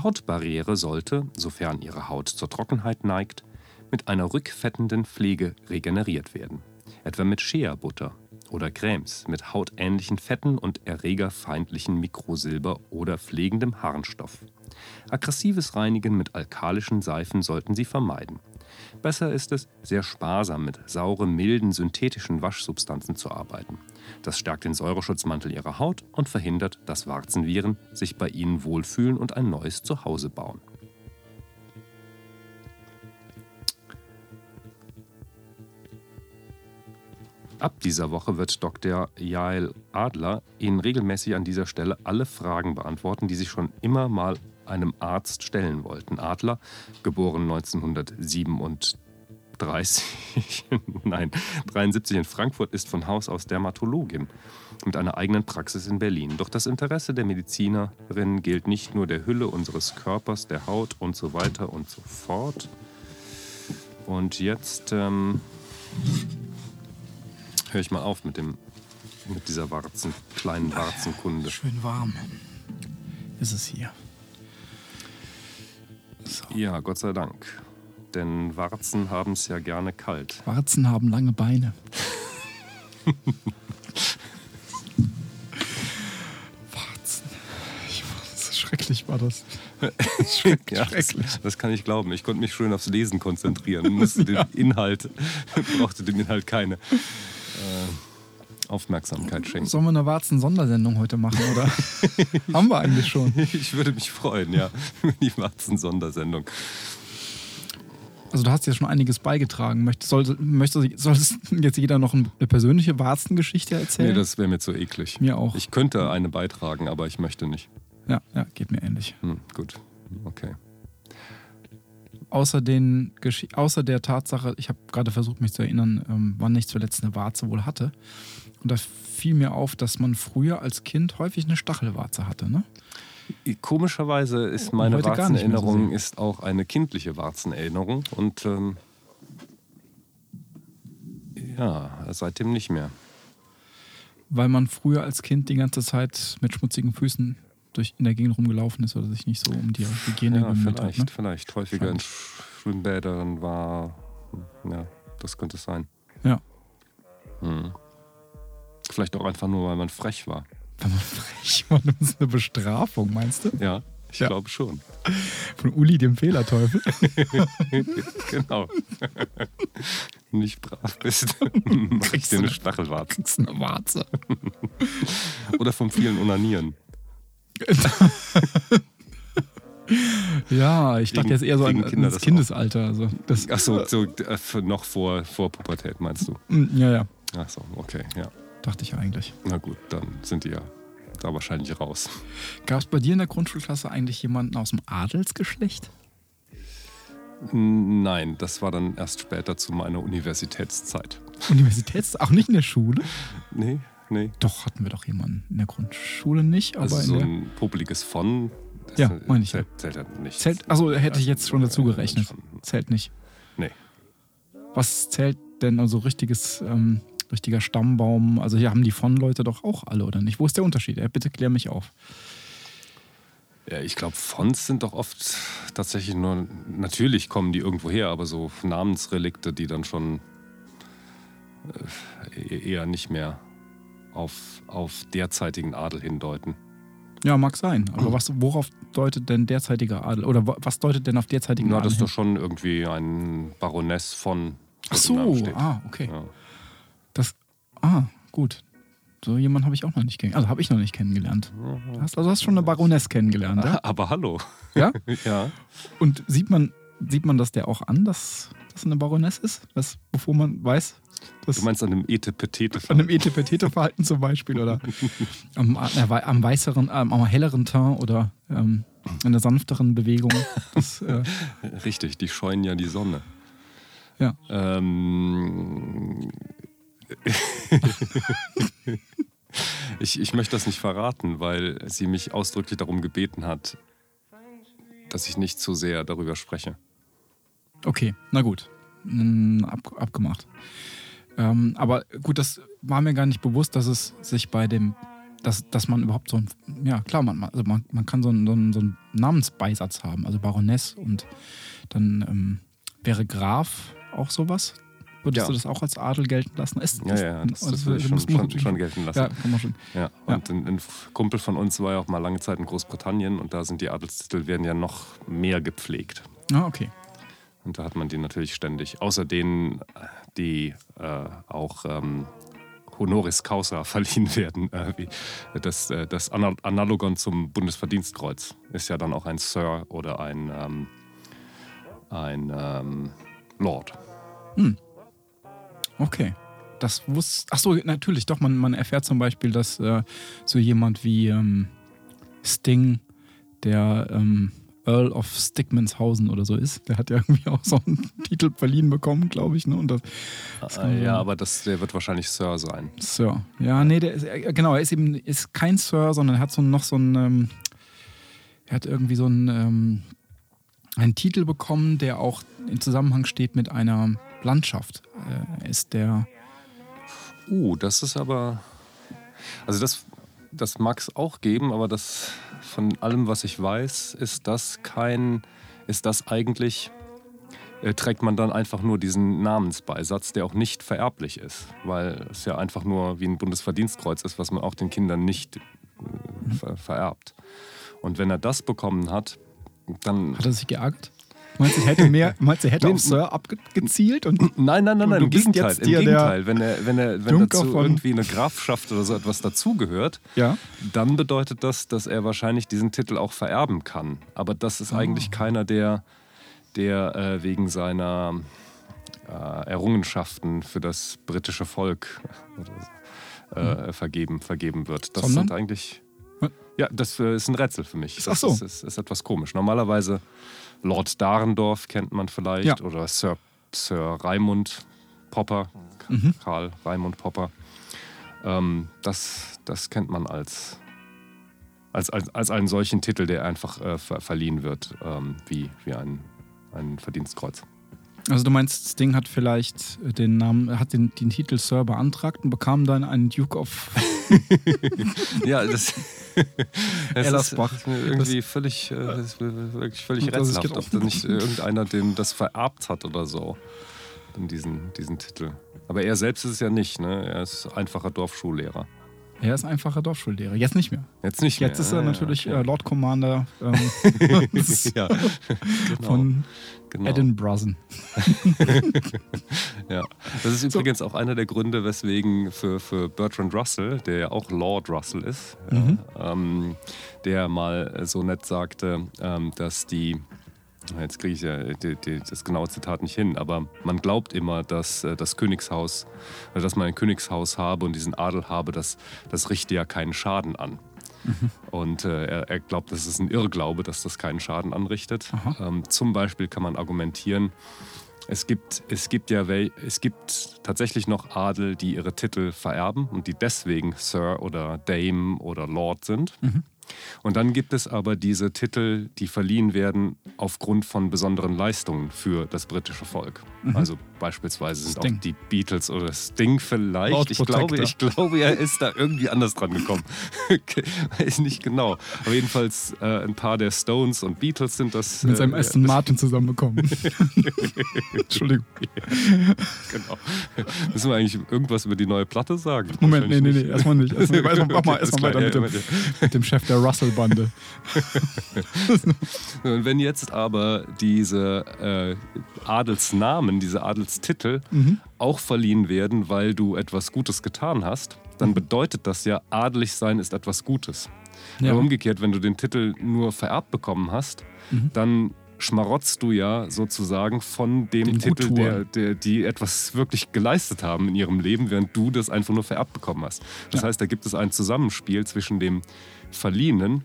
Nummer 3. Die Hautbarriere sollte, sofern ihre Haut zur Trockenheit neigt, mit einer rückfettenden Pflege regeneriert werden, etwa mit Shea-Butter oder Cremes mit hautähnlichen Fetten und erregerfeindlichen Mikrosilber oder pflegendem Harnstoff. Aggressives Reinigen mit alkalischen Seifen sollten Sie vermeiden. Besser ist es, sehr sparsam mit sauren, milden, synthetischen Waschsubstanzen zu arbeiten. Das stärkt den Säureschutzmantel Ihrer Haut und verhindert, dass Warzenviren sich bei Ihnen wohlfühlen und ein neues Zuhause bauen. Ab dieser Woche wird Dr. Jael Adler Ihnen regelmäßig an dieser Stelle alle Fragen beantworten, die Sie schon immer mal einem Arzt stellen wollten. Adler, geboren 1937, nein, 73 in Frankfurt, ist von Haus aus Dermatologin mit einer eigenen Praxis in Berlin. Doch das Interesse der Medizinerin gilt nicht nur der Hülle unseres Körpers, der Haut und so weiter und so fort. Und jetzt ähm, höre ich mal auf mit, dem, mit dieser Warzen, kleinen Warzenkunde. Schön warm ist es hier. So. Ja, Gott sei Dank. Denn Warzen haben es ja gerne kalt. Warzen haben lange Beine. Warzen. Ich, so schrecklich war das. Schreck, ja, schrecklich. Das, das, kann ich glauben. Ich konnte mich schön aufs Lesen konzentrieren. Musste ja. den Inhalt, brauchte dem Inhalt keine. Äh, Aufmerksamkeit schenken. Sollen wir eine Warzen-Sondersendung heute machen, oder? Haben wir eigentlich schon. Ich würde mich freuen, ja. Die Warzen-Sondersendung. Also du hast ja schon einiges beigetragen. Möchtest, soll, möchtest, soll jetzt jeder noch eine persönliche Warzengeschichte erzählen? Nee, das wäre mir zu eklig. Mir auch. Ich könnte eine beitragen, aber ich möchte nicht. Ja, ja geht mir ähnlich. Hm, gut, okay außer, den, außer der Tatsache, ich habe gerade versucht, mich zu erinnern, ähm, wann ich zuletzt eine Warze wohl hatte. Und da fiel mir auf, dass man früher als Kind häufig eine Stachelwarze hatte. Ne? Komischerweise ist meine Warzenerinnerung so ist auch eine kindliche Warzenerinnerung und ähm, ja, seitdem nicht mehr. Weil man früher als Kind die ganze Zeit mit schmutzigen Füßen durch in der Gegend rumgelaufen ist oder sich nicht so um die Hygiene ja, vielleicht, hat. Ne? Vielleicht häufiger in Schwimmbädern war. Ja, das könnte es sein. Ja. Hm. Vielleicht auch einfach nur, weil man frech war. Weil man frech war, ist eine Bestrafung, meinst du? Ja, ich ja. glaube schon. Von Uli, dem Fehlerteufel. genau. Nicht brav bist, kriegst du eine Stachelwarze. Kriegst eine Warze. Oder vom vielen Unanieren. ja, ich dachte jetzt eher so an, Kinder das Kindesalter. Also das, Ach so, so äh, noch vor, vor Pubertät meinst du? Mm, ja, ja. Ach so, okay, ja. Dachte ich eigentlich. Na gut, dann sind die ja da wahrscheinlich raus. Gab es bei dir in der Grundschulklasse eigentlich jemanden aus dem Adelsgeschlecht? Nein, das war dann erst später zu meiner Universitätszeit. Universitätszeit? Auch nicht in der Schule? Nee, Nee. Doch, hatten wir doch jemanden in der Grundschule nicht. Aber also so ein publikes von. Ja, meine ich. Zählt, zählt ja nicht. Zählt, achso, hätte ich jetzt schon dazu gerechnet. Zählt nicht. Nee. Was zählt denn also richtiges, ähm, richtiger Stammbaum? Also hier haben die von Leute doch auch alle, oder nicht? Wo ist der Unterschied? Ja, bitte klär mich auf. Ja, ich glaube, Fonts sind doch oft tatsächlich nur, natürlich kommen die irgendwo her, aber so Namensrelikte, die dann schon äh, eher nicht mehr auf, auf derzeitigen Adel hindeuten. Ja, mag sein. Aber was, worauf deutet denn derzeitiger Adel? Oder was deutet denn auf derzeitigen Na, Adel? Das ist doch schon irgendwie ein Baroness von. Ach so, ah, okay. Ja. Ah, gut. So jemanden habe ich auch noch nicht kennengelernt. Also habe ich noch nicht kennengelernt. Hast, also hast schon eine Baroness kennengelernt, ja? Aber hallo. Ja? ja. Und sieht man, sieht man das der auch an, dass das eine Baroness ist? Das, bevor man weiß, das du meinst an einem Etepetete-Verhalten? An einem Etepetete-Verhalten zum Beispiel oder am, am weißeren, am helleren Teint oder ähm, einer sanfteren Bewegung. Das, äh Richtig, die scheuen ja die Sonne. Ja. Ähm, ich, ich möchte das nicht verraten, weil sie mich ausdrücklich darum gebeten hat, dass ich nicht zu sehr darüber spreche. Okay, na gut. Ab, abgemacht. Ähm, aber gut, das war mir gar nicht bewusst, dass es sich bei dem dass, dass man überhaupt so ein, ja klar, man, also man, man kann so einen, so, einen, so einen Namensbeisatz haben, also Baroness und dann ähm, wäre Graf auch sowas. Würdest Ja. du das auch als Adel gelten lassen? Ist, Ja, ja, das, das würde ich schon, schon, schon gelten lassen. Ja, kann man schon. Ja, und Ein, ein Kumpel von uns war ja auch mal lange Zeit in Großbritannien und da sind die Adelstitel werden ja noch mehr gepflegt. Ah, okay. Und da hat man die natürlich ständig. Außer denen, die äh, auch ähm, Honoris Causa verliehen werden. Äh, wie das, äh, das Ana- Analogon zum Bundesverdienstkreuz ist ja dann auch ein Sir oder ein, ähm, ein ähm, Lord. Okay. Das wusste. Achso, natürlich, doch. Man, man erfährt zum Beispiel, dass äh, so jemand wie ähm, Sting, der ähm, Earl of Stickmanshausen oder so ist, der hat ja irgendwie auch so einen Titel verliehen bekommen, glaube ich. Ne? Und das, das Äh, man ja, so- aber das, der wird wahrscheinlich Sir sein. Sir. Ja, nee, der ist, äh, genau, er ist eben ist kein Sir, sondern er hat so noch so einen, ähm, er hat irgendwie so einen, ähm, einen Titel bekommen, der auch im Zusammenhang steht mit einer Landschaft. Äh, ist der, Uh, das ist aber. Also, das, das mag es auch geben, aber das von allem, was ich weiß, ist das kein. Ist das eigentlich. Äh, trägt man dann einfach nur diesen Namensbeisatz, der auch nicht vererblich ist, weil es ja einfach nur wie ein Bundesverdienstkreuz ist, was man auch den Kindern nicht äh, ver vererbt. Und wenn er das bekommen hat, dann. hat er sich geärgert? Meinst du, hätte, mehr, meinst du, hätte auf Sir abgezielt? Und Nein, nein, nein, nein, im Gegenteil. jetzt Im hier der Gegenteil. Wenn, er, wenn, er, wenn Junker dazu irgendwie eine Grafschaft oder so etwas dazugehört, ja, dann bedeutet das, dass er wahrscheinlich diesen Titel auch vererben kann. Aber das ist Ah. eigentlich keiner, der, der äh, wegen seiner äh, Errungenschaften für das britische Volk oder, äh, vergeben, vergeben wird. Das. Sondern? sind eigentlich. Ja, das äh, ist ein Rätsel für mich. Ach Das so. ist, ist, ist etwas komisch. Normalerweise Lord Dahrendorf kennt man vielleicht Ja. oder Sir, Sir Raimund Popper, Mhm. Karl Raimund Popper. Ähm, das, das kennt man als, als, als, als einen solchen Titel, der einfach äh, ver verliehen wird, ähm, wie, wie ein, ein Verdienstkreuz. Also du meinst, Sting hat vielleicht den Namen, hat den, den Titel Sir beantragt und bekam dann einen Duke of. Ja, das, das Ellersbach. ist mir irgendwie völlig, äh, das ist mir wirklich völlig Das rätselhaft, ob da nicht irgendeiner dem das vererbt hat oder so, dann diesen, diesen Titel. Aber er selbst ist es ja nicht, ne? Er ist einfacher Dorfschullehrer. Er ist einfacher Dorfschullehrer. Jetzt nicht mehr. Jetzt nicht mehr. Jetzt ist er ja, natürlich okay. äh, Lord Commander ähm, ja, genau, von genau. Edinburgh. Ja, das ist übrigens auch einer der Gründe, weswegen für, für Bertrand Russell, der ja auch Lord Russell ist, Mhm. ja, ähm, der mal so nett sagte, ähm, dass die, jetzt kriege ich ja die, die, das genaue Zitat nicht hin, aber man glaubt immer, dass äh, das Königshaus, oder dass man ein Königshaus habe und diesen Adel habe, das, das richte ja keinen Schaden an. Mhm. Und äh, er, er glaubt, das ist ein Irrglaube, dass das keinen Schaden anrichtet. Ähm, zum Beispiel kann man argumentieren, es gibt, es gibt ja es gibt tatsächlich noch Adel, die ihre Titel vererben und die deswegen Sir oder Dame oder Lord sind. Mhm. Und dann gibt es aber diese Titel, die verliehen werden aufgrund von besonderen Leistungen für das britische Volk. Also beispielsweise sind Mhm. Sting. auch die Beatles oder Sting vielleicht. Ich glaube, ich glaube, er ist da irgendwie anders dran gekommen. Weiß nicht genau. Aber jedenfalls äh, ein paar der Stones und Beatles sind das. Mit seinem äh, Aston Martin zusammenbekommen. Entschuldigung. Genau. Müssen wir eigentlich irgendwas über die neue Platte sagen? Moment, nee, nee, nee, erstmal nicht. Erstmal, erstmal, mach mal erstmal weiter mit dem, mit dem Chef der Russell-Bande. Und wenn jetzt aber diese äh, Adelsnamen, diese Adelstitel Mhm. auch verliehen werden, weil du etwas Gutes getan hast, dann Mhm. bedeutet das ja, adelig sein ist etwas Gutes. Ja. Aber umgekehrt, wenn du den Titel nur vererbt bekommen hast, Mhm. dann schmarotzt du ja sozusagen von dem Den Titel, der, der, die etwas wirklich geleistet haben in ihrem Leben, während du das einfach nur vererbt bekommen hast. Das Ja. heißt, da gibt es ein Zusammenspiel zwischen dem verliehenen,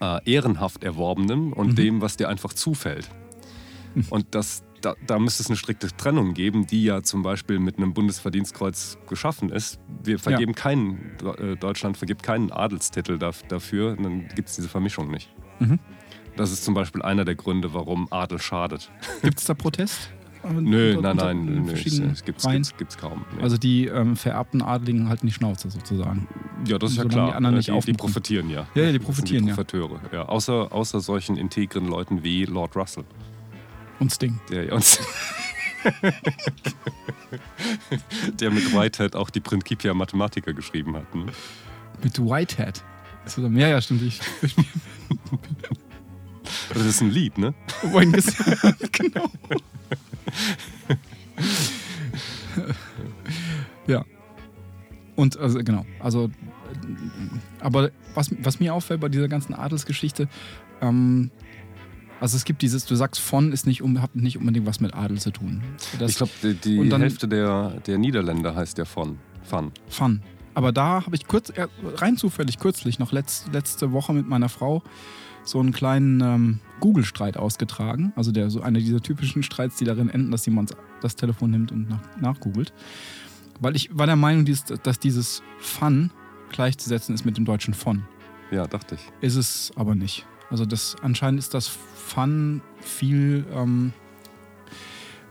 äh, ehrenhaft erworbenen Mhm. und dem, was dir einfach zufällt. Und das, da, da müsste es eine strikte Trennung geben, die ja zum Beispiel mit einem Bundesverdienstkreuz geschaffen ist. Wir vergeben keinen, äh, Deutschland vergibt keinen Adelstitel daf- dafür, und dann gibt es diese Vermischung nicht. Mhm. Das ist zum Beispiel einer der Gründe, warum Adel schadet. Gibt es da Protest? Nö, nein, nein, nö, es, verschiedenen es gibt's, kaum. Nee. Also die ähm, vererbten Adligen halten die Schnauze sozusagen. Ja, das ist ja klar. die anderen nicht die, die profitieren ja. Ja, ja, die profitieren, die ja. Profiteure, ja. Außer, außer solchen integren Leuten wie Lord Russell, Und Sting. der uns. der mit Whitehead auch die Principia Mathematica geschrieben hat. Ne? Mit Whitehead. Das- Ja, ja, stimmt. Ich, Das ist ein Lied, ne? Genau. ja. Und also genau, also aber was, was mir auffällt bei dieser ganzen Adelsgeschichte, ähm, also es gibt dieses, du sagst von ist nicht, um, hat nicht unbedingt was mit Adel zu tun. Das ich glaube, die, dann- Hälfte der, der Niederländer heißt ja von. Fun. Fun. Aber da habe ich kurz, äh, rein zufällig kürzlich, noch letz, letzte Woche mit meiner Frau, so einen kleinen ähm, Google-Streit ausgetragen. Also der, so einer dieser typischen Streits, die darin enden, dass jemand das Telefon nimmt und nach, nachgoogelt. Weil ich war der Meinung, dass dieses Fun gleichzusetzen ist mit dem deutschen von. Ja, dachte ich. Ist es aber nicht. Also das anscheinend ist das Fun viel ähm,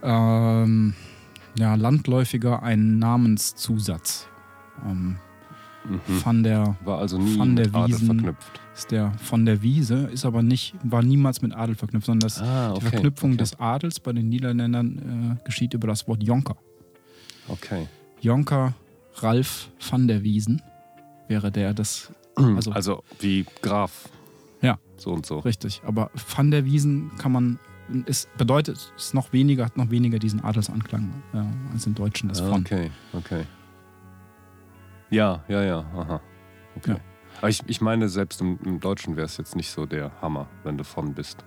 ähm, ja, landläufiger ein Namenszusatz. Ähm, Mhm. Van der War also nie Von der mit Adel Wiesen. verknüpft. ist der von der Wiese, ist aber nicht, war niemals mit Adel verknüpft, sondern das, Ah, die Verknüpfung des Adels bei den Niederländern äh, geschieht über das Wort Jonker. Okay. Jonker Ralf van der Wiesen wäre der das Also, Also- wie Graf. Ja. So und so. richtig. Aber van der Wiesen kann man, ist, bedeutet, ist noch weniger, hat noch weniger diesen Adelsanklang äh, als im Deutschen das von. Okay, okay. Ja, ja, ja, aha. Okay. Ja. Aber ich, ich meine, selbst im, im Deutschen wäre es jetzt nicht so der Hammer, wenn du von bist.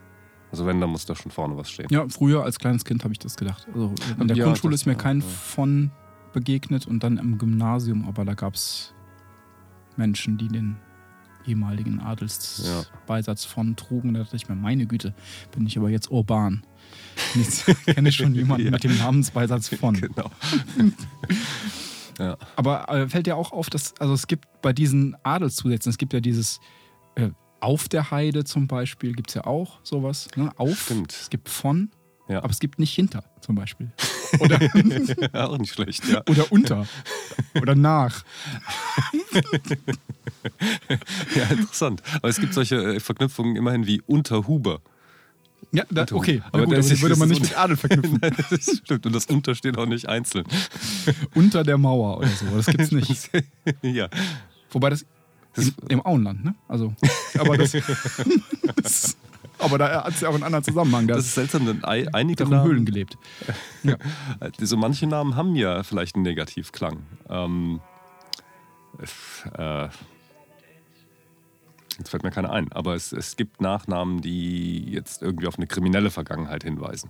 Also wenn, dann muss da schon vorne was stehen. Ja, früher als kleines Kind habe ich das gedacht. Also in der Ja, Grundschule das- ist mir kein ja. von begegnet und dann im Gymnasium, aber da gab es Menschen, die den ehemaligen Adelsbeisatz von trugen. Da dachte ich mir, meine Güte, bin ich aber jetzt urban. Jetzt kenne ich schon jemanden Ja. mit dem Namensbeisatz von. Genau. ja. Aber äh, fällt dir auch auf, dass, also es gibt bei diesen Adelszusätzen, es gibt ja dieses äh, Auf der Heide zum Beispiel, gibt es ja auch sowas. Ne? Auf, Stimmt. es gibt von, Ja. aber es gibt nicht hinter zum Beispiel. Oder, Auch nicht schlecht, ja. oder unter. Oder nach. Ja, interessant. Aber es gibt solche äh, Verknüpfungen immerhin wie Unterhuber. Ja, da, Unter- okay. aber Aber gut, das aber die würde man das nicht mit Adel verknüpfen. Nein, das stimmt. Und das Unter steht auch nicht einzeln. Unter der Mauer oder so. Das gibt's nicht. ja. Wobei das im, im Auenland, ne? Also, aber das, das aber da hat es ja auch einen anderen Zusammenhang. Da Das ist seltsam, denn ei- einige doch in Höhlen gelebt. Ja. so manche Namen haben ja vielleicht einen Negativklang. Ähm, äh, jetzt fällt mir keiner ein, aber es, es gibt Nachnamen, die jetzt irgendwie auf eine kriminelle Vergangenheit hinweisen.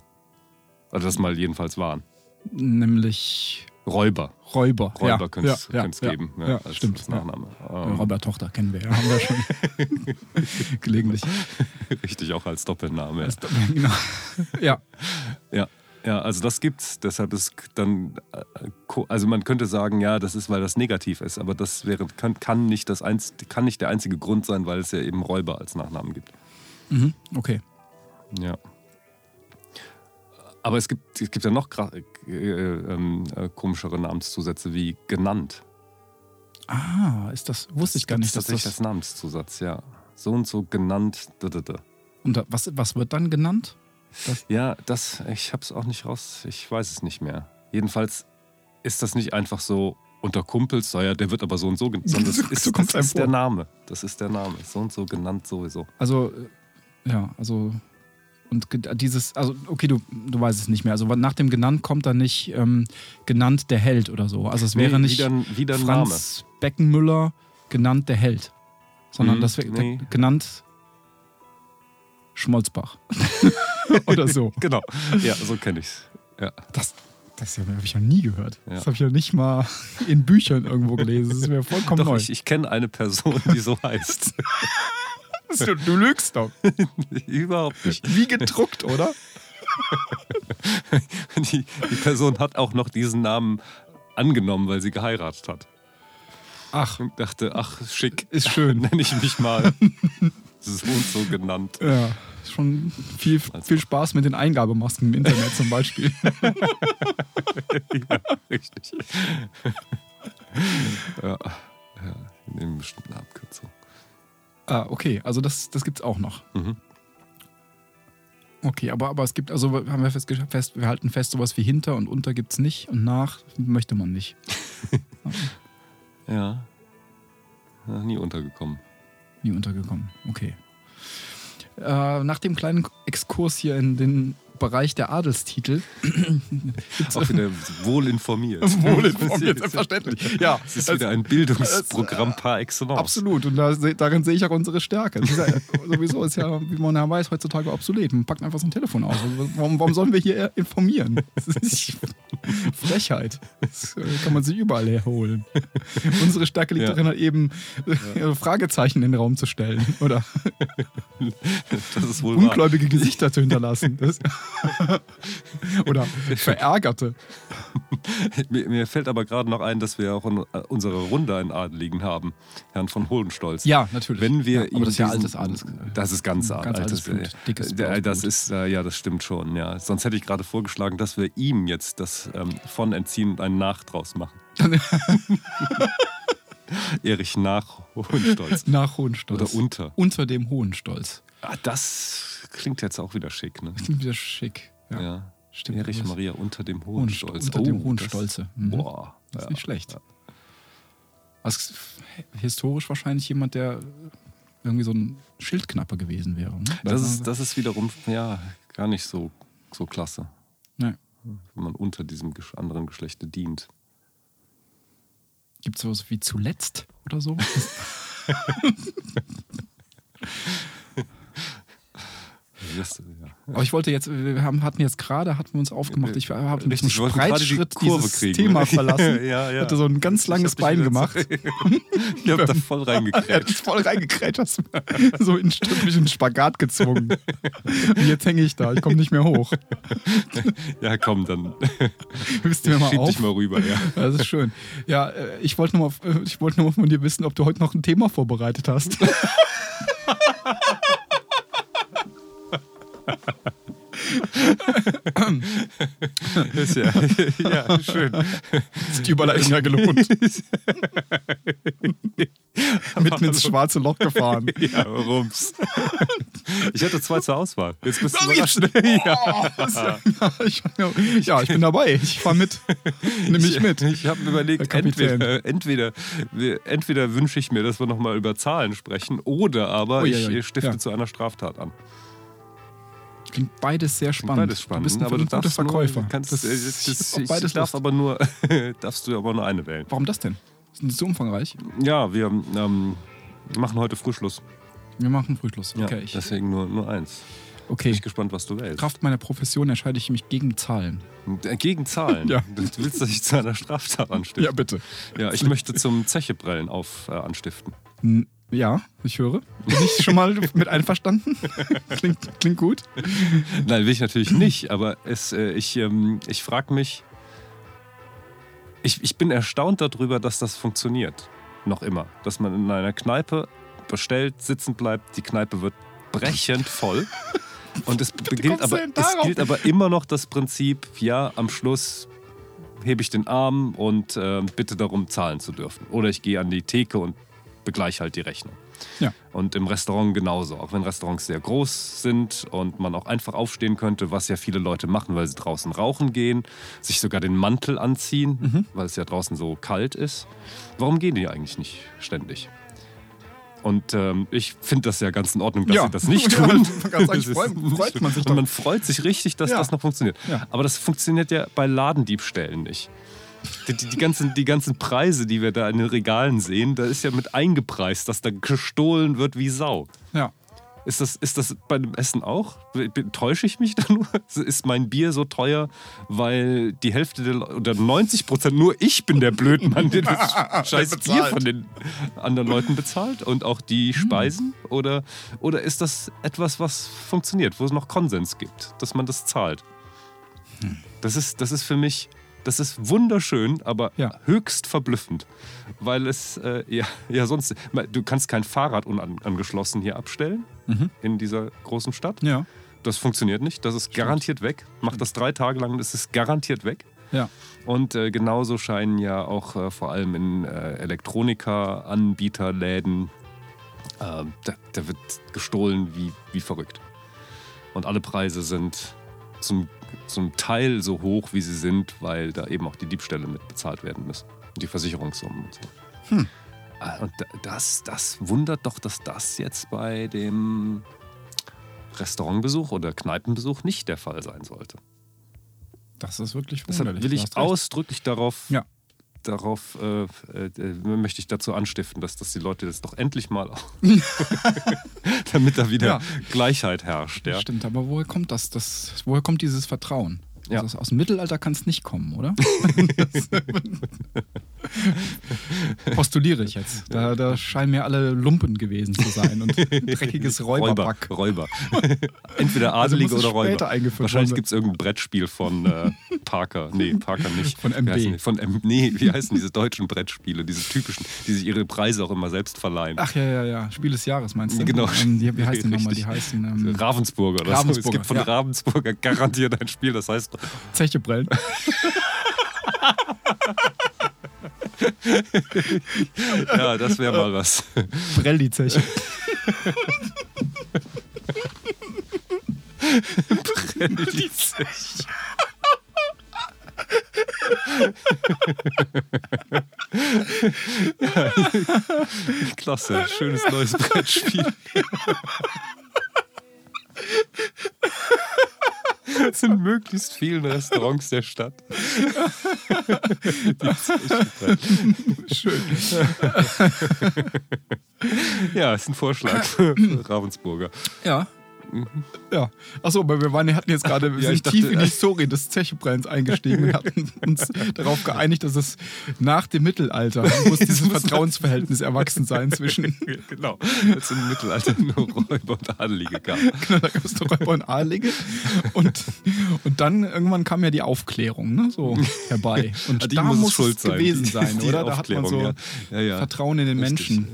Also das mal jedenfalls waren. Nämlich Räuber. Räuber. Räuber ja, könnte es ja, ja, geben. Ja, als, stimmt. Als. Nachname. Ähm, Räuber Tochter kennen wir, ja, haben wir schon gelegentlich. richtig, auch als Doppelname. Ja. Das- genau. Ja, Ja, ja, also das gibt's. Deshalb ist dann, äh, ko- also man könnte sagen, ja, das ist, weil das negativ ist, aber das wäre, kann, kann, nicht das einz, kann nicht der einzige Grund sein, weil es ja eben Räuber als Nachnamen gibt. mhm. okay. Ja. Aber es gibt, es gibt ja noch äh, ähm, äh, komischere Namenszusätze wie genannt. Ah, ist das, wusste ich gar nicht, dass tatsächlich das. Namenszusatz, ja. So und so genannt. da, da, da. Und da- was, was wird dann genannt? Ja, das, ich hab's auch nicht raus, ich weiß es nicht mehr. Jedenfalls ist das nicht einfach so unter Kumpels, so, ja, der wird aber so und so genannt, sondern das ist, das ist der Name. Das ist der Name. So und so genannt sowieso. Also, äh, ja, also. Und dieses, also, okay, du, du weißt es nicht mehr. Also, nach dem genannt kommt dann nicht ähm, genannt der Held oder so. Also, es wäre Nee, nicht wieder, ein- wieder ein Name. Franz Beckenmüller genannt der Held, sondern Mhm, das wäre nee. genannt Schmolzbach oder so. Genau. Ja, so kenne ich's. Ja. Das, das habe ich ja nie gehört. Ja. Das habe ich ja nicht mal in Büchern irgendwo gelesen. Das ist mir vollkommen Doch, neu. ich, ich kenne eine Person, die so heißt. du, du lügst doch. Überhaupt nicht. Wie gedruckt, oder? Die, die Person hat auch noch diesen Namen angenommen, weil sie geheiratet hat. Ach, Und dachte, ach, schick, ist schön. nenne ich mich mal so und so genannt. Ja, schon viel, viel Spaß mit den Eingabemasken im Internet zum Beispiel. ja, richtig. ja, ja, nehmen bestimmt eine Abkürzung. Ah, okay, also das, das gibt es auch noch. Mhm. Okay, aber, aber es gibt, also haben wir festgestellt, fest, wir halten fest, sowas wie hinter und unter gibt es nicht und nach möchte man nicht. Ja. ja. Nie untergekommen. Nie untergekommen. Okay. Äh, nach dem kleinen Exkurs hier in den Bereich der Adelstitel. Auch wieder wohl informiert. wohl informiert, selbstverständlich. Ja, es ist wieder ein Bildungsprogramm par excellence. Absolut, und da, darin sehe ich auch unsere Stärke. Ist ja, sowieso ist ja, wie man ja weiß, heutzutage obsolet. Man packt einfach so ein Telefon aus. Warum, warum sollen wir hier informieren? Das ist Frechheit. Das äh, kann man sich überall herholen. Unsere Stärke liegt ja. darin, halt eben ja. Fragezeichen in den Raum zu stellen. Oder ungläubige wahr. Gesichter zu hinterlassen. Das, Oder Verärgerte. mir, mir, fällt aber gerade noch ein, dass wir auch in äh, unserer Runde einen Adeligen haben, Herrn von Hohenstolz. Ja, natürlich. Wenn wir ja, aber das ist ja altes Adels. Das ist ganz, ganz altes, Blut, dickes äh, Das ist, äh, ja, das stimmt schon. Ja. Sonst hätte ich gerade vorgeschlagen, dass wir ihm jetzt das ähm, von entziehen und einen Nach draus machen. Erich nach Hohenstolz. Nach Hohenstolz. Oder unter. Unter dem Hohenstolz. Ah, das klingt jetzt auch wieder schick, ne? Klingt wieder schick. Ja. ja. Stimmt. Erich Maria unter dem Hohenstolz. Unter oh, dem Hohenstolze. Mhm. Boah. Das ist ja. nicht schlecht. Ja. Also, historisch wahrscheinlich jemand, der irgendwie so ein Schildknappe gewesen wäre. Ne? Das, ist, das ist wiederum, ja, gar nicht so, so klasse. Nee. Wenn man unter diesem anderen Geschlechte dient. Gibt es sowas wie zuletzt oder so? Wirst, ja. Aber ich wollte jetzt, wir haben, hatten jetzt gerade, hatten wir uns aufgemacht, ich habe mit einem Spreitschritt die dieses kriegen. Thema verlassen. ja, ja. Hatte so ein ganz langes Bein gemacht. ich habe da voll reingekrätscht. voll reingekrätscht, hast so in einen Spagat gezwungen. Und jetzt hänge ich da, ich komme nicht mehr hoch. ja, komm, dann Wisst ihr mal schieb auf. dich mal rüber. Ja. Das ist schön. Ja, äh, ich wollte nur, mal, ich wollte nur mal von dir wissen, ob du heute noch ein Thema vorbereitet hast. ist ja, ja, schön. Ist die Überleitung ja gelohnt. Mitten ins schwarze Loch gefahren. Ja, rums. Ich hatte zwei zur Auswahl. Jetzt bist du überrascht. Ja. Ja, ich, ja, ich bin dabei. Ich fahre mit. Nimm mich mit. Ich habe mir überlegt, entweder, entweder, entweder wünsche ich mir, dass wir nochmal über Zahlen sprechen, oder aber oh, ja, ich stifte zu einer Straftat an. Klingt beides sehr spannend. Beides spannend. Du bist ein, aber du guter Verkäufer. Nur, kannst, das, das, das, ich beides darf aber nur, darfst du aber nur eine wählen. Warum das denn? Sind die so umfangreich? Ja, wir ähm, machen heute Frühschluss. Wir machen Frühschluss. Okay. Ja, deswegen nur, nur eins. Okay. Bin ich gespannt, was du wählst. Kraft meiner Profession entscheide ich mich gegen Zahlen. Äh, gegen Zahlen? ja. Du willst, dass ich zu einer Straftat anstifte? Ja, bitte. Ja, ich möchte zum Zecheprellen auf äh, anstiften. Ja, ich höre. Bin ich schon mal mit einverstanden? klingt, klingt gut. Nein, will ich natürlich nicht, aber es, äh, ich, ähm, ich frage mich, ich, ich bin erstaunt darüber, dass das funktioniert. Noch immer. Dass man in einer Kneipe bestellt, sitzen bleibt, die Kneipe wird brechend voll. Und es, gilt aber, es gilt aber immer noch das Prinzip, ja, am Schluss hebe ich den Arm und äh, bitte darum, zahlen zu dürfen. Oder ich gehe an die Theke und begleiche halt die Rechnung. Ja. Und im Restaurant genauso. Auch wenn Restaurants sehr groß sind und man auch einfach aufstehen könnte, was ja viele Leute machen, weil sie draußen rauchen gehen, sich sogar den Mantel anziehen, Mhm. weil es ja draußen so kalt ist. Warum gehen die eigentlich nicht ständig? Und ähm, ich finde das ja ganz in Ordnung, dass Ja. sie das nicht Ja, tun. man ist freut- man sich Und man freut sich richtig, dass Ja. das noch funktioniert. Aber das funktioniert ja bei Ladendiebstählen nicht. Die, die, ganzen, die ganzen Preise, die wir da in den Regalen sehen, da ist ja mit eingepreist, dass da gestohlen wird wie Sau. Ja. Ist das, ist das bei dem Essen auch? Täusche ich mich da nur? Ist mein Bier so teuer, weil die Hälfte der Le- oder 90 Prozent nur ich bin der Blödmann, der das scheiß Bier bezahlt. von den anderen Leuten bezahlt und auch die Speisen? Oder, oder ist das etwas, was funktioniert, wo es noch Konsens gibt, dass man das zahlt? Das ist, das ist für mich, das ist wunderschön, aber Ja. höchst verblüffend. Weil es, äh, ja, ja, sonst, du kannst kein Fahrrad unangeschlossen hier abstellen Mhm. in dieser großen Stadt. Ja. Das funktioniert nicht. Das ist garantiert weg. Mach das drei Tage lang, das ist garantiert weg. Ja. Und äh, genauso scheinen ja auch äh, vor allem in äh, Elektronika-Anbieterläden, äh, da, da wird gestohlen wie, wie verrückt. Und alle Preise sind zum, zum Teil so hoch, wie sie sind, weil da eben auch die Diebstähle mit bezahlt werden müssen. Und die Versicherungssummen und so. Hm. Ah, Und da- das, das wundert doch, dass das jetzt bei dem Restaurantbesuch oder Kneipenbesuch nicht der Fall sein sollte. Das ist wirklich Deshalb wunderlich. will Du ich ausdrücklich darauf, Ja. Darauf äh, äh, äh, möchte ich dazu anstiften, dass, dass die Leute das doch endlich mal auch, damit da wieder Ja. Gleichheit herrscht. Ja? Stimmt, aber woher kommt das? das woher kommt dieses Vertrauen? Ja. Also aus dem Mittelalter kann es nicht kommen, oder? Postuliere ich jetzt. Da, da scheinen mir alle Lumpen gewesen zu sein und dreckiges Räuberback. Räuber. Entweder Also Adelige es oder Räuber. Wahrscheinlich gibt es irgendein Brettspiel von äh, Parker. Nee, Parker nicht. Von MB. Von M nee, wie heißen diese deutschen Brettspiele? Diese typischen, die sich ihre Preise auch immer selbst verleihen. Ach ja, ja, ja. Spiel des Jahres meinst du? Genau. Ähm, die, wie heißen die nochmal? Die heißen ähm, Ravensburger oder so. Es Ravensburger, gibt von ja. Ravensburger garantiert ein Spiel, das heißt Zechebrellen. Ja, das wäre mal was. Brell die Zeche. Die Zeche. Ja. Klasse, schönes neues Brettspiel. Das sind möglichst vielen Restaurants der Stadt. Schön. Ja, ist ein Vorschlag für Ravensburger. Ja. Ja. Achso, aber wir waren, hatten jetzt gerade, wir Ja, sind tief dachte- in die Historie des Zechebrennens eingestiegen und hatten uns darauf geeinigt, dass es nach dem Mittelalter muss dieses Vertrauensverhältnis erwachsen sein zwischen, Genau, als im Mittelalter nur Räuber und Adelige gab. genau, da gab es noch Räuber und Adlige und, und dann irgendwann kam ja die Aufklärung ne, so herbei. Und die da muss es schuld es sein. gewesen Die- sein, die oder? Da hat man so. Ja, ja. Vertrauen in den Richtig. Menschen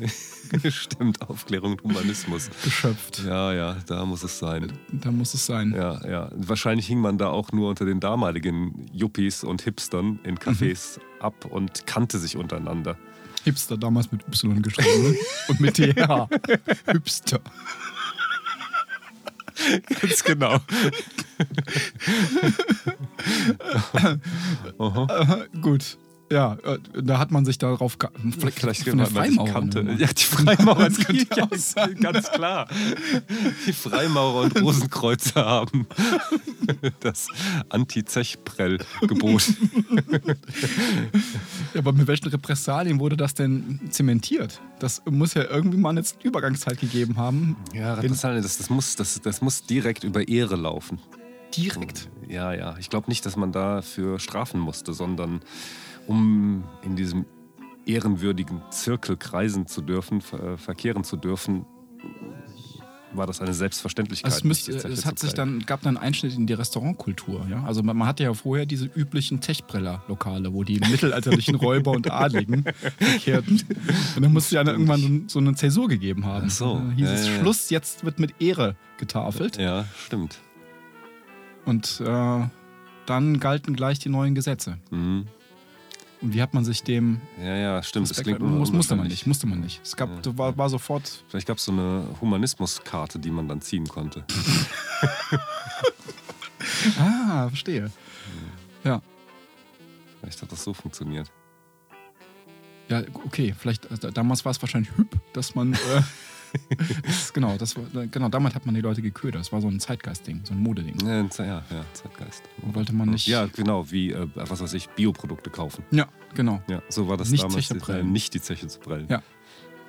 Stimmt, Aufklärung und Humanismus. geschöpft. Ja, ja, da muss es sein. Da muss es sein. Ja, ja. Wahrscheinlich hing man da auch nur unter den damaligen Yuppies und Hipstern in Cafés ab und kannte sich untereinander. Hipster damals mit Y geschrieben ne? und mit TH. Hipster. Ganz genau. Aha. Gut. Ja, äh, da hat man sich darauf. Vielleicht, Vielleicht von der Freimaurer kannte. Ja, die Freimaurer, Das könnte ja, auch sein. ganz klar. Die Freimaurer und Rosenkreuzer haben das Anti-Zechprell-Gebot. Ja, aber mit welchen Repressalien wurde das denn zementiert? Das muss ja irgendwie mal eine Übergangszeit gegeben haben. Ja, Repressalien, das, das, muss, das, das muss direkt über Ehre laufen. Direkt. Ja, ja. Ich glaube nicht, dass man dafür strafen musste, sondern um in diesem ehrenwürdigen Zirkel kreisen zu dürfen, ver verkehren zu dürfen, war das eine Selbstverständlichkeit. Also es, müsste, es hat sich dann, gab dann einen Einschnitt in die Restaurantkultur. Ja? Also man, man hatte ja vorher diese üblichen Techbreller-Lokale, wo die mittelalterlichen Räuber und Adligen verkehrten. Und dann musste ja dann irgendwann so eine Zäsur gegeben haben. Ach so. Da hieß Ja, es ja. Schluss, jetzt wird mit Ehre getafelt. Ja, stimmt. Und äh, dann galten gleich die neuen Gesetze. Mhm. Und wie hat man sich dem Ja, ja, stimmt. Das klingt muss, musste man nicht, musste man nicht. Es gab, Ja. war, war sofort. Vielleicht gab es so eine Humanismuskarte, die man dann ziehen konnte. Ah, verstehe. Ja, Vielleicht hat das so funktioniert. ja, okay. Vielleicht also damals war es wahrscheinlich hüb, dass man. Äh, das, genau, das genau, damals hat man die Leute geködert. Das war so ein Zeitgeist-Ding, so ein Modeding. Ja, ja, ja Zeitgeist. Wollte man nicht. Ja, genau, wie, äh, was weiß ich, Bioprodukte kaufen. Ja, genau. Ja, so war das Nicht damals. Zeche prellen. Äh, nicht die Zeche zu prellen. Ja.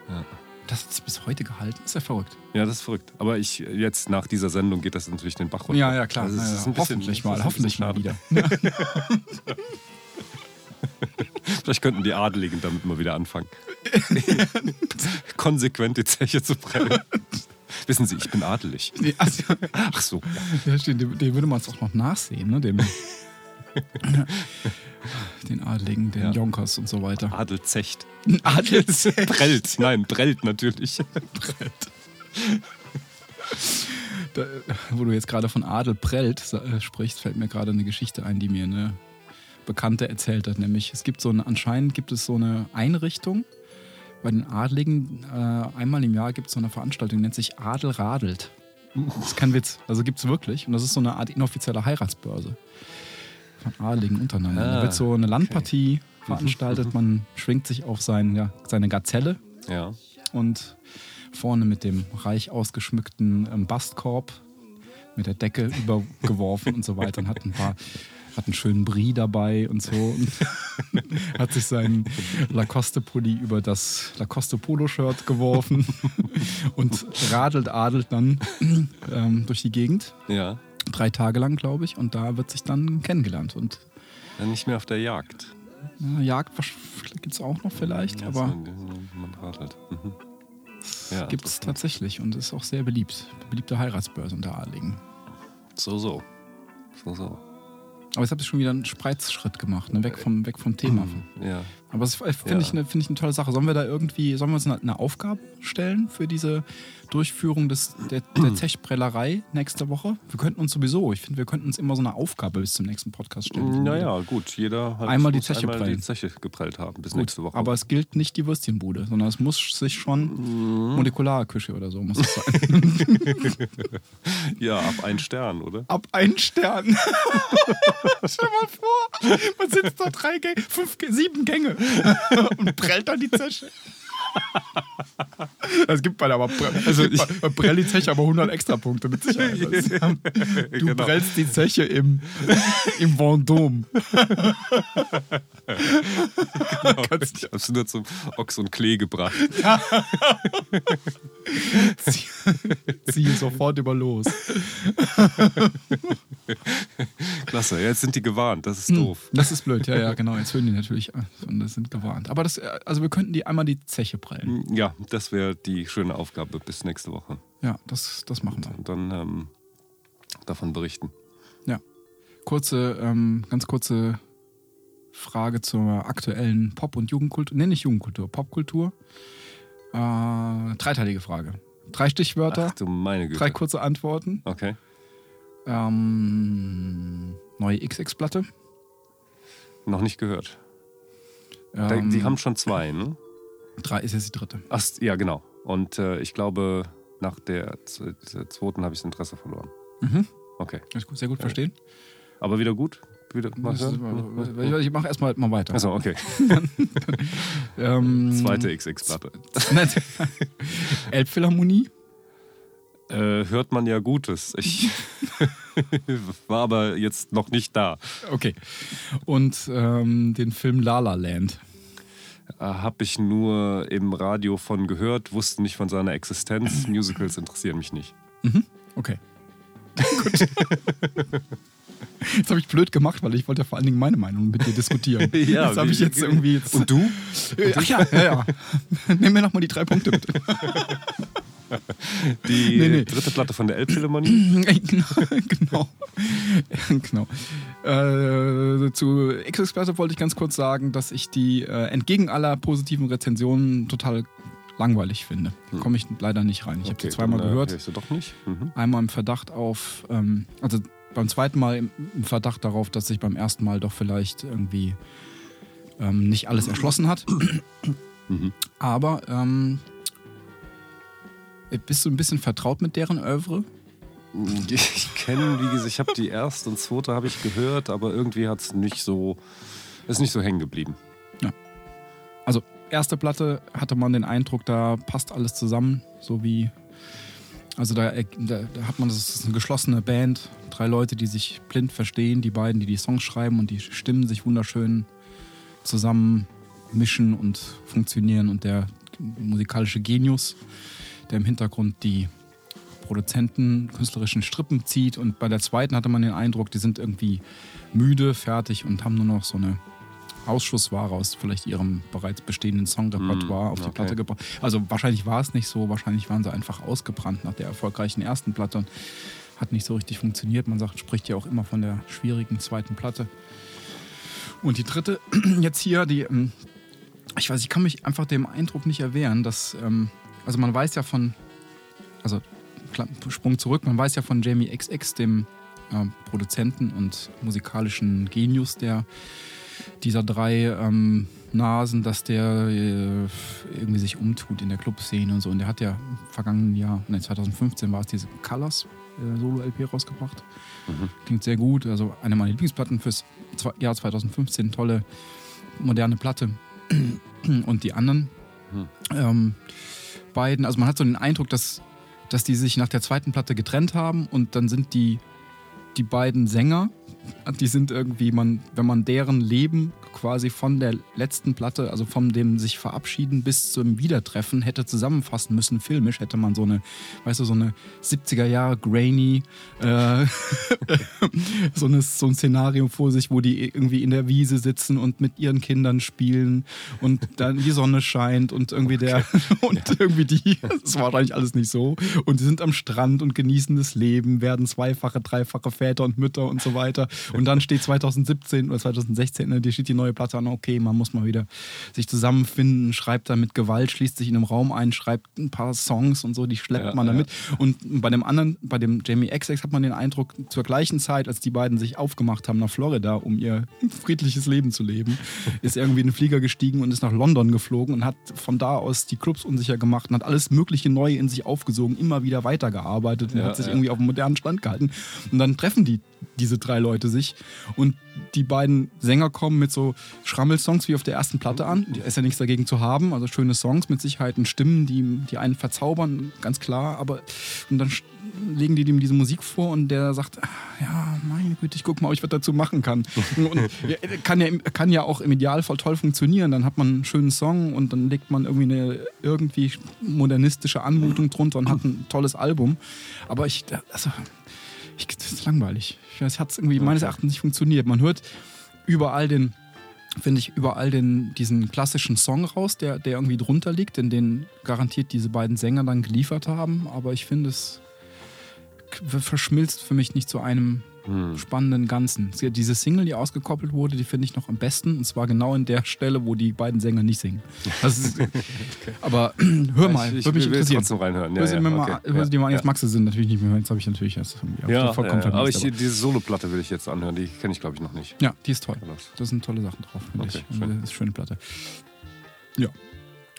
Ja. Das hat sich bis heute gehalten. Ist ja verrückt. Ja, das ist verrückt. Aber ich, jetzt nach dieser Sendung geht das natürlich den Bach runter. Ja, ja, klar. Also ja, ist ja. ein bisschen- hoffentlich mal, hoffentlich mal wieder. Vielleicht könnten die Adeligen damit mal wieder anfangen. Konsequent die Zeche zu prellen. Wissen Sie, ich bin adelig. Nee, also, Ach so. ja, stimmt, dem, dem würde man es auch noch nachsehen, ne? Dem, den Adligen, den Ja. Jonkers und so weiter. Adel zecht. Adels Prellt. Nein, prellt natürlich. Da, wo du jetzt gerade von Adel prellt äh, sprichst, fällt mir gerade eine Geschichte ein, die mir eine Bekannte erzählt hat. Nämlich, es gibt so eine, anscheinend gibt es so eine Einrichtung bei den Adligen. Äh, einmal im Jahr gibt es so eine Veranstaltung, die nennt sich Adel radelt. Das ist kein Witz. Also gibt es wirklich. Und das ist so eine Art inoffizielle Heiratsbörse von Adligen untereinander. Ah, da wird so eine Landpartie veranstaltet. Man schwingt sich auf sein, ja, seine Gazelle Ja. und vorne mit dem reich ausgeschmückten ähm, Bastkorb mit der Decke übergeworfen und so weiter und hat ein paar hat einen schönen Brie dabei und so und hat sich seinen Lacoste-Pulli über das Lacoste-Polo-Shirt geworfen und radelt, adelt dann ähm, durch die Gegend. Ja. Drei Tage lang, glaube ich, und da wird sich dann kennengelernt. Und Dann nicht mehr auf der Jagd. ja, Jagd gibt es auch noch vielleicht, Ja, aber man radelt. Mhm. Ja, gibt es tatsächlich und ist auch sehr beliebt. Beliebte Heiratsbörse unter Adligen. So, so. So, so. Aber jetzt habt ihr schon wieder einen Spreizschritt gemacht, ne? weg, vom, weg vom Thema. Ja. Aber das finde Ja. ich, eine- finde ich eine tolle Sache. Sollen wir da irgendwie, sollen wir uns eine, eine Aufgabe stellen für diese Durchführung des, der, der Zechbrellerei nächste Woche? Wir könnten uns sowieso, ich finde, wir könnten uns immer so eine Aufgabe bis zum nächsten Podcast stellen. Naja, gut. Jeder hat Einmal die Zeche einmal die. Zeche geprellt haben bis Gut, nächste Woche. aber es gilt nicht die Würstchenbude, sondern es muss sich schon Mhm. Molekularküche oder so muss es sein. ja, ab ein Stern, oder? Ab einen Stern. Stell mal vor, man sitzt da drei Gänge, fünf, sieben Gänge und prellt dann die Zeche. Es gibt bei der aber also bei, bei Prell die Zeche aber 100 extra Punkte mit Sicherheit. Du Genau. prellst die Zeche im, im Vendôme. Ich hab's nur zum Ochs und Klee gebracht. Zieh, ziehe sofort über los. Klasse, ja, jetzt sind die gewarnt, das ist doof. Das ist blöd, ja, ja, genau. Jetzt hören die natürlich an und das sind gewarnt. Aber das, äh, also wir könnten die einmal die Zeche prellen. Ja, das wäre die schöne Aufgabe bis nächste Woche. Ja, das, das machen wir. Und dann ähm, davon berichten. Ja. Kurze, ähm, ganz kurze Frage zur aktuellen Pop- und Jugendkultur. Nee, nicht Jugendkultur, Popkultur. Äh, dreiteilige Frage. Drei Stichwörter, Ach du meine Güte. drei kurze Antworten. Okay. Ähm, neue XX-Platte. Noch nicht gehört. Ähm, die haben schon zwei, ne? Drei ist jetzt die dritte. Ach, ja, genau. Und äh, ich glaube, nach der, der zweiten habe ich das Interesse verloren. Mhm. Okay. Kann ich sehr gut verstehen. Aber wieder gut? Wieder mal Das ist, hören? ich ich mache erstmal mal weiter. Achso, okay. Ähm, Zweite XX-Platte. Elbphilharmonie. Äh, hört man ja Gutes. Ich war aber jetzt noch nicht da. Okay. Und ähm, den Film La La Land. Habe ich nur im Radio von gehört, wusste nicht von seiner Existenz. Musicals interessieren mich nicht. Okay. Gut. Jetzt habe ich blöd gemacht, weil ich wollte vor allen Dingen meine Meinung mit dir diskutieren. Ja, das habe ich jetzt irgendwie. Jetzt Und du? Ach ja, ja, ja. Nimm mir nochmal die drei Punkte bitte. Die Nee, nee. dritte Platte von der Elbphilharmonie? genau. genau. Äh, zu X-Experte wollte ich ganz kurz sagen, dass ich die äh, entgegen aller positiven Rezensionen total langweilig finde. Da komme ich leider nicht rein. Ich habe sie zweimal dann, äh, gehört. du doch nicht. Mhm. Einmal im Verdacht auf, ähm, also beim zweiten Mal im, im Verdacht darauf, dass sich beim ersten Mal doch vielleicht irgendwie ähm, nicht alles erschlossen hat. Mhm. Aber ähm, bist du ein bisschen vertraut mit deren Oeuvre? Ich kenne, wie gesagt, ich habe die erste und zweite habe ich gehört, aber irgendwie hat es nicht so, ist nicht so hängen geblieben. Also erste Platte hatte man den Eindruck, da passt alles zusammen, so wie also da, da, da hat man das ist eine geschlossene Band, drei Leute, die sich blind verstehen, die beiden, die die Songs schreiben und die Stimmen sich wunderschön zusammen mischen und funktionieren und der musikalische Genius, der im Hintergrund die Produzenten künstlerischen Strippen zieht und bei der zweiten hatte man den Eindruck, die sind irgendwie müde, fertig und haben nur noch so eine Ausschussware aus vielleicht ihrem bereits bestehenden Songrepertoire Mm, auf die okay. Platte gebracht. Also wahrscheinlich war es nicht so, wahrscheinlich waren sie einfach ausgebrannt nach der erfolgreichen ersten Platte und hat nicht so richtig funktioniert. Man sagt, spricht ja auch immer von der schwierigen zweiten Platte. Und die dritte jetzt hier, die, ähm, ich weiß, ich kann mich einfach dem Eindruck nicht erwehren, dass, ähm, also man weiß ja von, also Sprung zurück, man weiß ja von Jamie XX, dem äh, Produzenten und musikalischen Genius der dieser drei ähm, Nasen, dass der äh, irgendwie sich umtut in der Clubszene und so. Und der hat ja im vergangenen Jahr, ne, 2015 war es diese Colors äh, Solo-LP rausgebracht. Mhm. Klingt sehr gut. Also eine meiner Lieblingsplatten fürs Jahr 2015. Tolle, moderne Platte. Und die anderen Mhm. ähm, beiden, also man hat so den Eindruck, dass, dass die sich nach der zweiten Platte getrennt haben und dann sind die, die beiden Sänger, die sind irgendwie, man, wenn man deren Leben quasi von der letzten Platte, also von dem sich verabschieden bis zum Wiedertreffen hätte zusammenfassen müssen, filmisch, hätte man so eine, weißt du, so eine 70er Jahre grainy, äh, so, eine, so ein Szenario vor sich, wo die irgendwie in der Wiese sitzen und mit ihren Kindern spielen und dann die Sonne scheint und irgendwie der und irgendwie die, das war wahrscheinlich alles nicht so. Und die sind am Strand und genießen das Leben, werden zweifache, dreifache Väter und Mütter und so weiter und dann steht 2017 oder 2016, ne, die steht die neue Platte an, okay, man muss mal wieder sich zusammenfinden, schreibt dann mit Gewalt, schließt sich in einem Raum ein, schreibt ein paar Songs und so, die schleppt Ja, man ja. damit und bei dem anderen, bei dem Jamie XX hat man den Eindruck, zur gleichen Zeit, als die beiden sich aufgemacht haben nach Florida, um ihr friedliches Leben zu leben, ist irgendwie in den Flieger gestiegen und ist nach London geflogen und hat von da aus die Clubs unsicher gemacht und hat alles Mögliche neu in sich aufgesogen, immer wieder weitergearbeitet und Ja, hat sich ja. irgendwie auf einen modernen Stand gehalten. Und dann treffen die, diese drei Leute sich und die beiden Sänger kommen mit so Schrammelsongs wie auf der ersten Platte an. Da ist ja nichts dagegen zu haben. Also schöne Songs mit Sicherheit und Stimmen, die, die einen verzaubern, ganz klar. Aber und dann legen die ihm diese Musik vor und der sagt, "Ah, ja, meine Güte, ich guck mal, ob ich was dazu machen kann. Und kann, ja, kann ja auch im Idealfall toll funktionieren. Dann hat man einen schönen Song und dann legt man irgendwie eine irgendwie modernistische Anmutung drunter und hat ein tolles Album. Aber ich, also, ich, das ist langweilig. Weiß, hat es irgendwie meines Erachtens nicht funktioniert. Man hört überall den, finde ich, überall den, diesen klassischen Song raus, der, der irgendwie drunter liegt, in den garantiert diese beiden Sänger dann geliefert haben. Aber ich finde, es verschmilzt für mich nicht zu einem Hm. spannenden Ganzen. Diese Single, die ausgekoppelt wurde, die finde ich noch am besten. Und zwar genau in der Stelle, wo die beiden Sänger nicht singen. Das ist, Aber hör mal, ich, ich würde mich interessieren. trotzdem reinhören. Ja, Hör sie ja, okay. mal, hör sie dir mal, ja, jetzt du sie natürlich nicht mehr. Jetzt habe ich natürlich erst ja, vollkommen ja, aber ich, diese Soloplatte will ich jetzt anhören. Die kenne ich, glaube ich, noch nicht. ja, die ist toll. Das- Da sind tolle Sachen drauf, finde Okay, ich. schön. Das ist eine schöne Platte. Ja.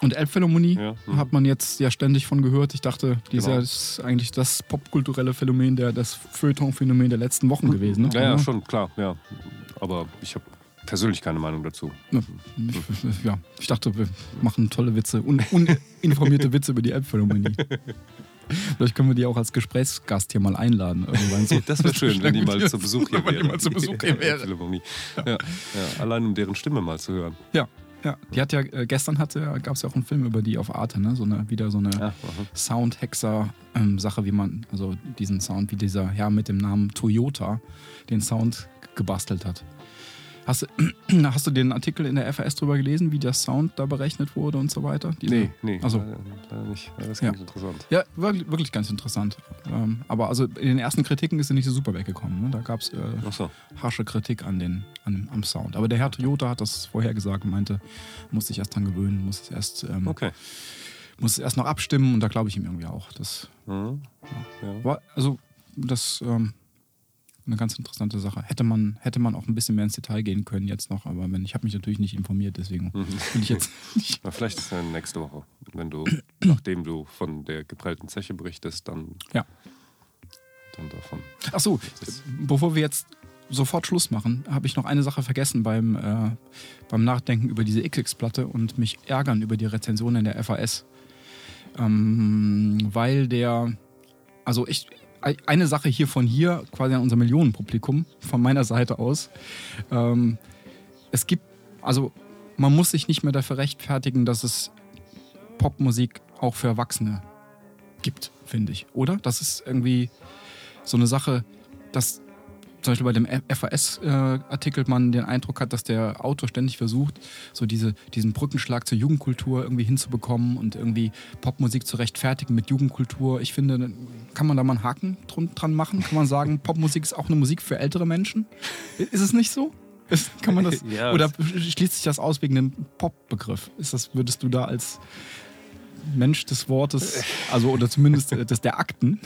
Und Elbphilharmonie Ja, hm. hat man jetzt ja ständig von gehört. Ich dachte, dieser Genau. ist eigentlich das popkulturelle Phänomen, der, das Feuilleton-Phänomen der letzten Wochen gewesen. Ne? Ja, ja, schon, klar, ja. Aber ich habe persönlich keine Meinung dazu. Ich, ja, ich dachte, wir machen tolle Witze, un, uninformierte Witze über die Elbphilharmonie. Vielleicht können wir die auch als Gesprächsgast hier mal einladen. So. Das wäre schön, wenn die mal zu Besuch hier Wenn die wäre. mal zu Besuch hier wäre. Philharmonie. Ja, ja, allein um deren Stimme mal zu hören. Ja, ja. Die hat ja, äh, gestern hatte, gab es ja auch einen Film über die auf Arte, ne? So eine, wieder so eine Ja. Soundhexer-Sache, wie man, also diesen Sound, wie dieser Herr mit dem Namen Toyota den Sound gebastelt hat. Hast, du- hast du den Artikel in der FAS drüber gelesen, wie der Sound da berechnet wurde und so weiter? Diese- Nee, nee, Also- leider, nicht. Ja, Das Ja. klingt interessant. Ja, wirklich, wirklich ganz interessant. Ähm, aber also in den ersten Kritiken ist er nicht so super weggekommen. Ne? Da gab es äh, Achso. harsche Kritik an den, an, am Sound. Aber der Herr Toyota hat das vorher gesagt und meinte, muss sich erst dran gewöhnen, muss es erst, ähm, Okay. muss es erst noch abstimmen und da glaube ich ihm irgendwie auch. Das Mhm. Ja. war, also das ähm, eine ganz interessante Sache. Hätte man, hätte man auch ein bisschen mehr ins Detail gehen können jetzt noch, aber wenn, ich habe mich natürlich nicht informiert, deswegen Mhm. will ich jetzt nicht. Na, vielleicht ist es ja nächste Woche, wenn du, nachdem du von der geprellten Zeche berichtest, dann, Ja. dann davon. Ach so, bevor wir jetzt sofort Schluss machen, habe ich noch eine Sache vergessen beim, äh, beim Nachdenken über diese XX-Platte und mich ärgern über die Rezension in der FAS. Ähm, weil der, also ich, eine Sache hier von hier, quasi an unser Millionenpublikum, von meiner Seite aus. Ähm, es gibt, also man muss sich nicht mehr dafür rechtfertigen, dass es Popmusik auch für Erwachsene gibt, finde ich, oder? Das ist irgendwie so eine Sache, dass zum Beispiel bei dem FAS-Artikel man den Eindruck hat, dass der Autor ständig versucht, so diese, diesen Brückenschlag zur Jugendkultur irgendwie hinzubekommen und irgendwie Popmusik zu rechtfertigen mit Jugendkultur. Ich finde, kann man da mal einen Haken dran machen? Kann man sagen, Popmusik ist auch eine Musik für ältere Menschen? Ist es nicht so? Ist, kann man das, Ja, oder schließt sich das aus wegen dem Pop-Begriff? Ist das, würdest du da als Mensch des Wortes, also oder zumindest äh, des der Akten,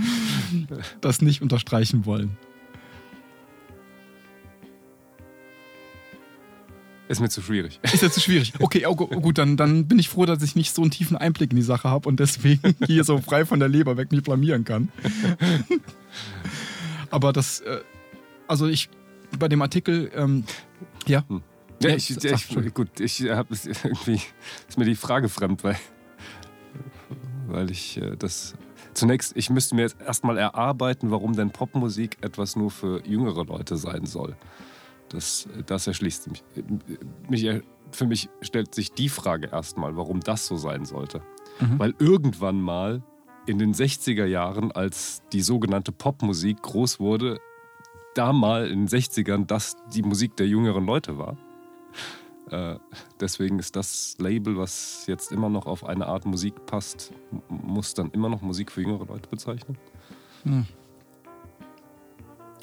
das nicht unterstreichen wollen. Ist mir zu schwierig. Ist ja zu schwierig. Okay, oh, gut, dann, dann bin ich froh, dass ich nicht so einen tiefen Einblick in die Sache habe und deswegen hier so frei von der Leber weg mich blamieren kann. Aber das, äh, also ich, bei dem Artikel, ähm, ja. Hm. Ja, ich, ich, ich, gut, ich habe irgendwie ist mir die Frage fremd, weil, weil ich äh, das zunächst, ich müsste mir jetzt erstmal erarbeiten, warum denn Popmusik etwas nur für jüngere Leute sein soll. Das, das erschließt mich. mich. Für mich stellt sich die Frage erstmal, warum das so sein sollte. Mhm. Weil irgendwann mal in den 60er Jahren, als die sogenannte Popmusik groß wurde, da mal in den 60ern das die Musik der jüngeren Leute war. Äh, deswegen ist das Label, was jetzt immer noch auf eine Art Musik passt, muss dann immer noch Musik für jüngere Leute bezeichnen. Hm.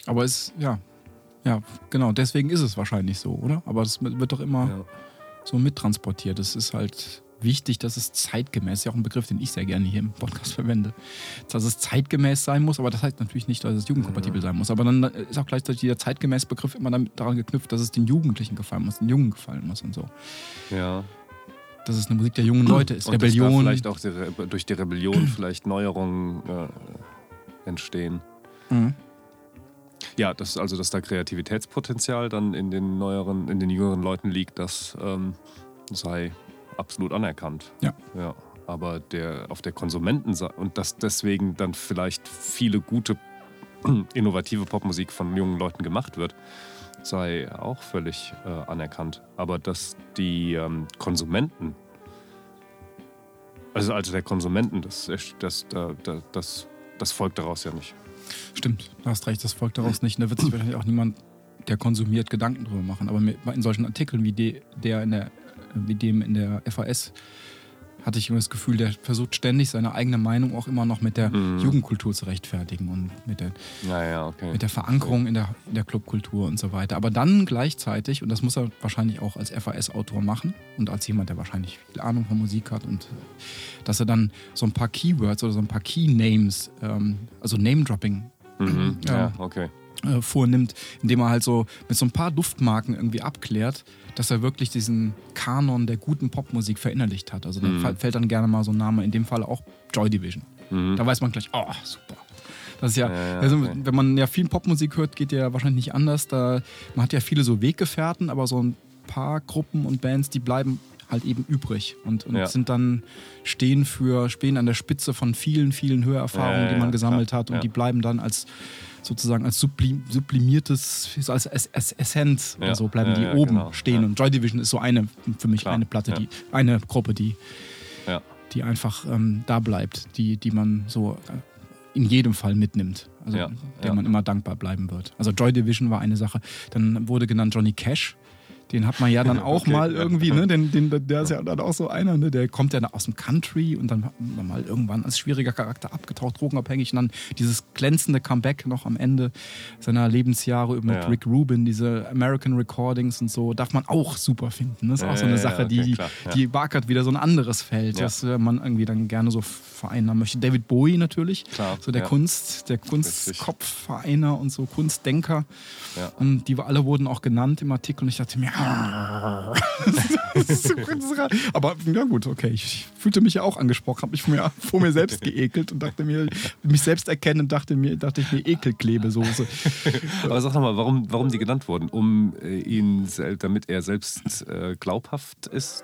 Aber es, ja, ja, genau, deswegen ist es wahrscheinlich so, oder? Aber es wird doch immer ja. so mittransportiert. Es ist halt wichtig, dass es zeitgemäß, ist ja auch ein Begriff, den ich sehr gerne hier im Podcast verwende, dass es zeitgemäß sein muss, aber das heißt natürlich nicht, dass es jugendkompatibel sein muss. Aber dann ist auch gleichzeitig der zeitgemäß Begriff immer damit daran geknüpft, dass es den Jugendlichen gefallen muss, den Jungen gefallen muss und so. Ja. Dass es eine Musik der jungen Leute ist, und Rebellion. vielleicht auch die, durch die Rebellion vielleicht Neuerungen äh, entstehen. Mhm. Ja, das, also dass da Kreativitätspotenzial dann in den neueren, in den jüngeren Leuten liegt, das ähm, sei absolut anerkannt. Ja. ja. Aber der auf der Konsumentenseite und dass deswegen dann vielleicht viele gute innovative Popmusik von jungen Leuten gemacht wird, sei auch völlig äh, anerkannt. Aber dass die ähm, Konsumenten, also, also der Konsumenten, das, das, das, das, das folgt daraus ja nicht. Stimmt, du hast recht, das folgt daraus nicht. da wird sich wahrscheinlich auch niemand, der konsumiert, Gedanken drüber machen. Aber in solchen Artikeln wie, de, der in der, wie dem in der FAS hatte ich immer das Gefühl, der versucht ständig seine eigene Meinung auch immer noch mit der mhm. Jugendkultur zu rechtfertigen und mit der, ja, okay. mit der Verankerung okay. in, der, in der Clubkultur und so weiter. Aber dann gleichzeitig, und das muss er wahrscheinlich auch als FAS-Autor machen und als jemand, der wahrscheinlich viel Ahnung von Musik hat, und dass er dann so ein paar Keywords oder so ein paar Key-Names, ähm, also Name-Dropping, mhm. ja, okay äh, vornimmt, indem er halt so mit so ein paar Duftmarken irgendwie abklärt, dass er wirklich diesen Kanon der guten Popmusik verinnerlicht hat. Also mhm. da fällt dann gerne mal so ein Name, in dem Fall auch Joy Division. Mhm. Da weiß man gleich, oh, super. Das ist ja, ja, also, okay. wenn man ja viel Popmusik hört, geht ja wahrscheinlich nicht anders. Da, man hat ja viele so Weggefährten, aber so ein paar Gruppen und Bands, die bleiben halt eben übrig und, und ja. sind dann stehen für, stehen an der Spitze von vielen, vielen Hörerfahrungen, die man gesammelt hat und die bleiben dann als sozusagen als sublim, sublimiertes, als, als, als Essenz ja. oder so bleiben ja, die ja, oben genau. stehen. Und Joy Division ist so eine, für mich Klar. eine Platte, die, eine Gruppe, die, die einfach ähm, da bleibt, die, die man so äh, in jedem Fall mitnimmt. Also der man immer dankbar bleiben wird. Also Joy Division war eine Sache. Dann wurde genannt Johnny Cash. Den hat man ja dann auch okay, mal irgendwie, ne? Den, den, der ist ja dann auch so einer, ne? Der kommt ja aus dem Country und dann, dann mal irgendwann als schwieriger Charakter abgetaucht, drogenabhängig und dann dieses glänzende Comeback noch am Ende seiner Lebensjahre mit ja. Rick Rubin, diese American Recordings und so, darf man auch super finden. Das ist auch so eine Sache, okay, die, klar, die wagert wieder so ein anderes Feld, das äh, man irgendwie dann gerne so vereinnahmen möchte. David Bowie natürlich, klar, so der Kunst, der Kunstkopfvereiner und so Kunstdenker. Und die alle wurden auch genannt im Artikel und ich dachte mir, aber ja gut, okay. Ich fühlte mich ja auch angesprochen, habe mich vor mir, vor mir selbst geekelt und dachte mir, mich selbst erkennen und dachte mir, dachte ich mir Ekelklebesoße. Aber sag nochmal, warum, warum die genannt wurden? Um äh, ihn, damit er selbst äh, glaubhaft ist?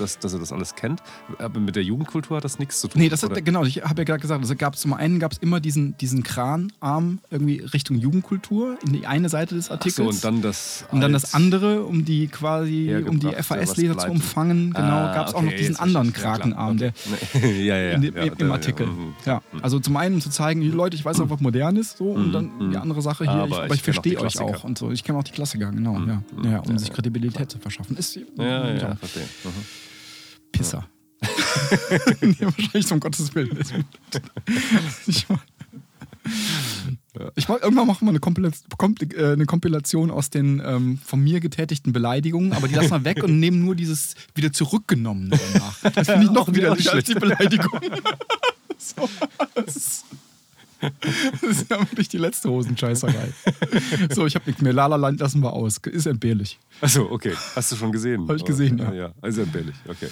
Dass, dass er das alles kennt. Aber mit der Jugendkultur hat das nichts zu tun. Nee, das hat, genau, ich habe ja gerade gesagt, also gab zum einen gab es immer diesen, diesen Kranarm irgendwie Richtung Jugendkultur in die eine Seite des Artikels. Ach so, und dann das. Und dann das andere, um die quasi, um die FAS-Leser zu umfangen, genau, ah, gab es okay, auch noch diesen anderen Krakenarm, ja, der ja, ja, in, im, Artikel. Mhm. Ja, also zum einen um zu zeigen, Leute, ich weiß auch, was modern ist, so, und mhm, dann die mhm. andere Sache hier, aber ich, aber ich verstehe euch auch und so. Ich kenne auch die Klassiker, genau, ja. ja, um sich Kredibilität zu verschaffen. Ist, ja, ja, verstehe. Pisser. nee, wahrscheinlich um Gottes Willen. ich ich mag, irgendwann machen wir eine, Kompilation, äh, eine Kompilation aus den ähm, von mir getätigten Beleidigungen, aber die lassen wir weg und nehmen nur dieses wieder zurückgenommene danach. Das finde ich noch widerlicher als die Beleidigung. so, Das ist ja wirklich die letzte Hosenscheißerei. So, ich habe nichts mehr. Lala Land lassen wir aus. Ist entbehrlich. Achso, okay. Hast du schon gesehen? Habe ich gesehen, ja. Ja, also entbehrlich, okay.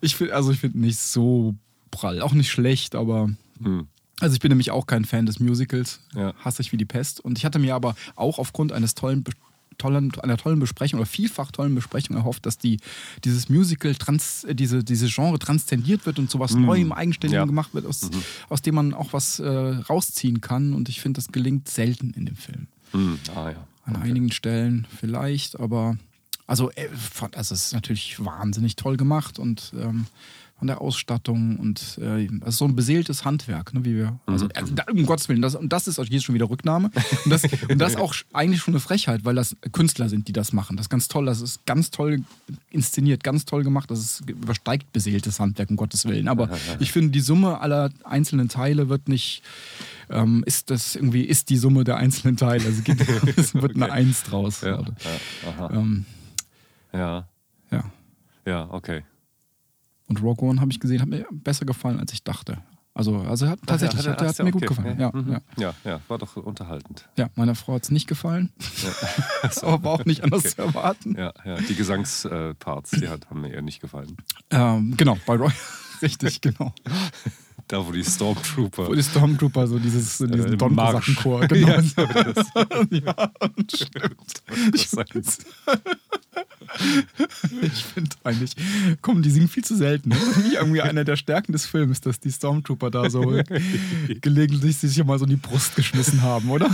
Ich finde, also ich finde nicht so prall. Auch nicht schlecht, aber. Hm. Also ich bin nämlich auch kein Fan des Musicals. Ja. Hasse ich wie die Pest. Und ich hatte mir aber auch aufgrund eines tollen, tollen einer tollen Besprechung oder vielfach tollen Besprechung erhofft, dass die, dieses Musical, trans, äh, diese, diese Genre transzendiert wird und zu was Neuem, Eigenständigem Ja. gemacht wird, aus, aus dem man auch was äh, rausziehen kann. Und ich finde, das gelingt selten in dem Film. Hm. Ah ja. An einigen Stellen vielleicht, aber also, äh, also es ist natürlich wahnsinnig toll gemacht und ähm, von der Ausstattung und äh, also so ein beseeltes Handwerk, ne, wie wir. Also, äh, da, um Gottes Willen, das, und das ist jetzt schon wieder Rücknahme. Und das, und das auch eigentlich schon eine Frechheit, weil das Künstler sind, die das machen. Das ist ganz toll, das ist ganz toll inszeniert, ganz toll gemacht. Das ist, übersteigt beseeltes Handwerk, um Gottes Willen. Aber ich finde, die Summe aller einzelnen Teile wird nicht ähm, ist das irgendwie, ist die Summe der einzelnen Teile. Also gibt, es wird eine Eins draus. Ja, ja, ähm, ja, ja. ja, okay. Und Rogue One habe ich gesehen, hat mir besser gefallen, als ich dachte. Also, also hat, tatsächlich, Ach ja, hat, der hat mir gut okay. gefallen. Ja, Ja, mhm. ja. ja, ja, war doch unterhaltend. ja, meiner Frau hat es nicht gefallen. Aber war auch nicht anders zu erwarten. Ja, ja. Die Gesangsparts, die hat, haben mir eher nicht gefallen. Ähm, genau, bei Roy. Richtig, genau. Da, wo die Stormtrooper. Wo die Stormtrooper so dieses, so diesen Äh, Don-Kosakenchor. Genau. ja, stimmt. Ich Das Ich finde eigentlich, komm, die singen viel zu selten. Ne? Das ist nicht irgendwie eine der Stärken des Films, dass die Stormtrooper da so gelegentlich sich mal so in die Brust geschmissen haben, oder?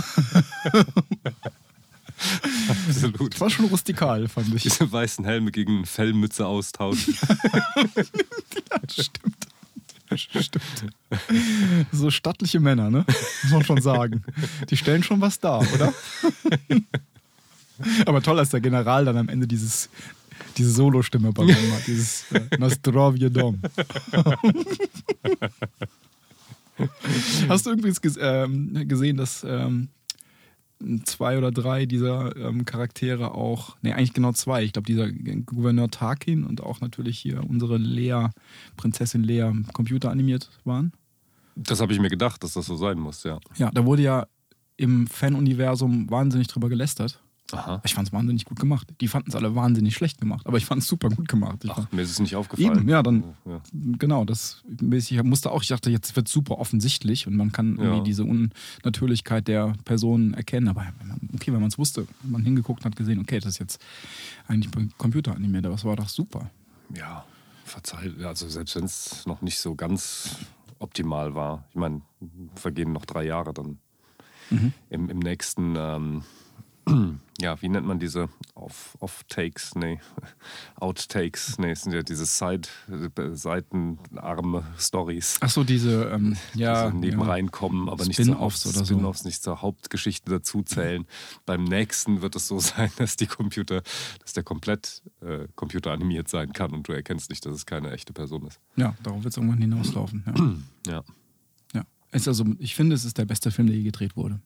Absolut. Das war schon rustikal, fand ich. Diese weißen Helme gegen Fellmütze austauschen. Stimmt. Stimmt. So stattliche Männer, ne? Muss man schon sagen. Die stellen schon was dar, oder? Aber toll, dass der General dann am Ende dieses, diese Solostimme übernommen hat. Dieses äh, Nostrovje Dom. Hast du übrigens ges ähm, gesehen, dass ähm, zwei oder drei dieser ähm, Charaktere auch, nee, eigentlich genau zwei. Ich glaube, dieser Gouverneur Tarkin und auch natürlich hier unsere Lea, Prinzessin Lea, computeranimiert waren. Das habe ich mir gedacht, dass das so sein muss, ja. Ja, da wurde ja im Fan-Universum wahnsinnig drüber gelästert. Aha. Ich fand es wahnsinnig gut gemacht. Die fanden es alle wahnsinnig schlecht gemacht, aber ich fand es super gut gemacht. Ich Ach, fand, mir ist es nicht aufgefallen. Eben, ja, dann Ja. genau, das ich musste auch, ich dachte, jetzt wird super offensichtlich und man kann irgendwie Ja. diese Unnatürlichkeit der Personen erkennen. Aber okay, wenn man es wusste, wenn man hingeguckt hat, gesehen, okay, das ist jetzt eigentlich animiert, aber es war doch super. ja, verzeih, also selbst wenn es noch nicht so ganz optimal war. Ich meine, vergehen noch drei Jahre dann Mhm. im, im nächsten, ähm, ja, wie nennt man diese Off- Off-Takes? nee, Outtakes? Nee, es sind ja diese Side, äh, Seitenarme Stories. Ach so, diese, ähm, ja, also neben ja. reinkommen, aber nicht zur Haupt- oder so. Nicht zur Hauptgeschichte dazuzählen. Beim nächsten wird es so sein, dass die Computer, dass der komplett äh, computeranimiert sein kann und du erkennst nicht, dass es keine echte Person ist. ja, darauf wird es irgendwann hinauslaufen. Ja. Ja. ja. Also, ich finde, es ist der beste Film, der je gedreht wurde.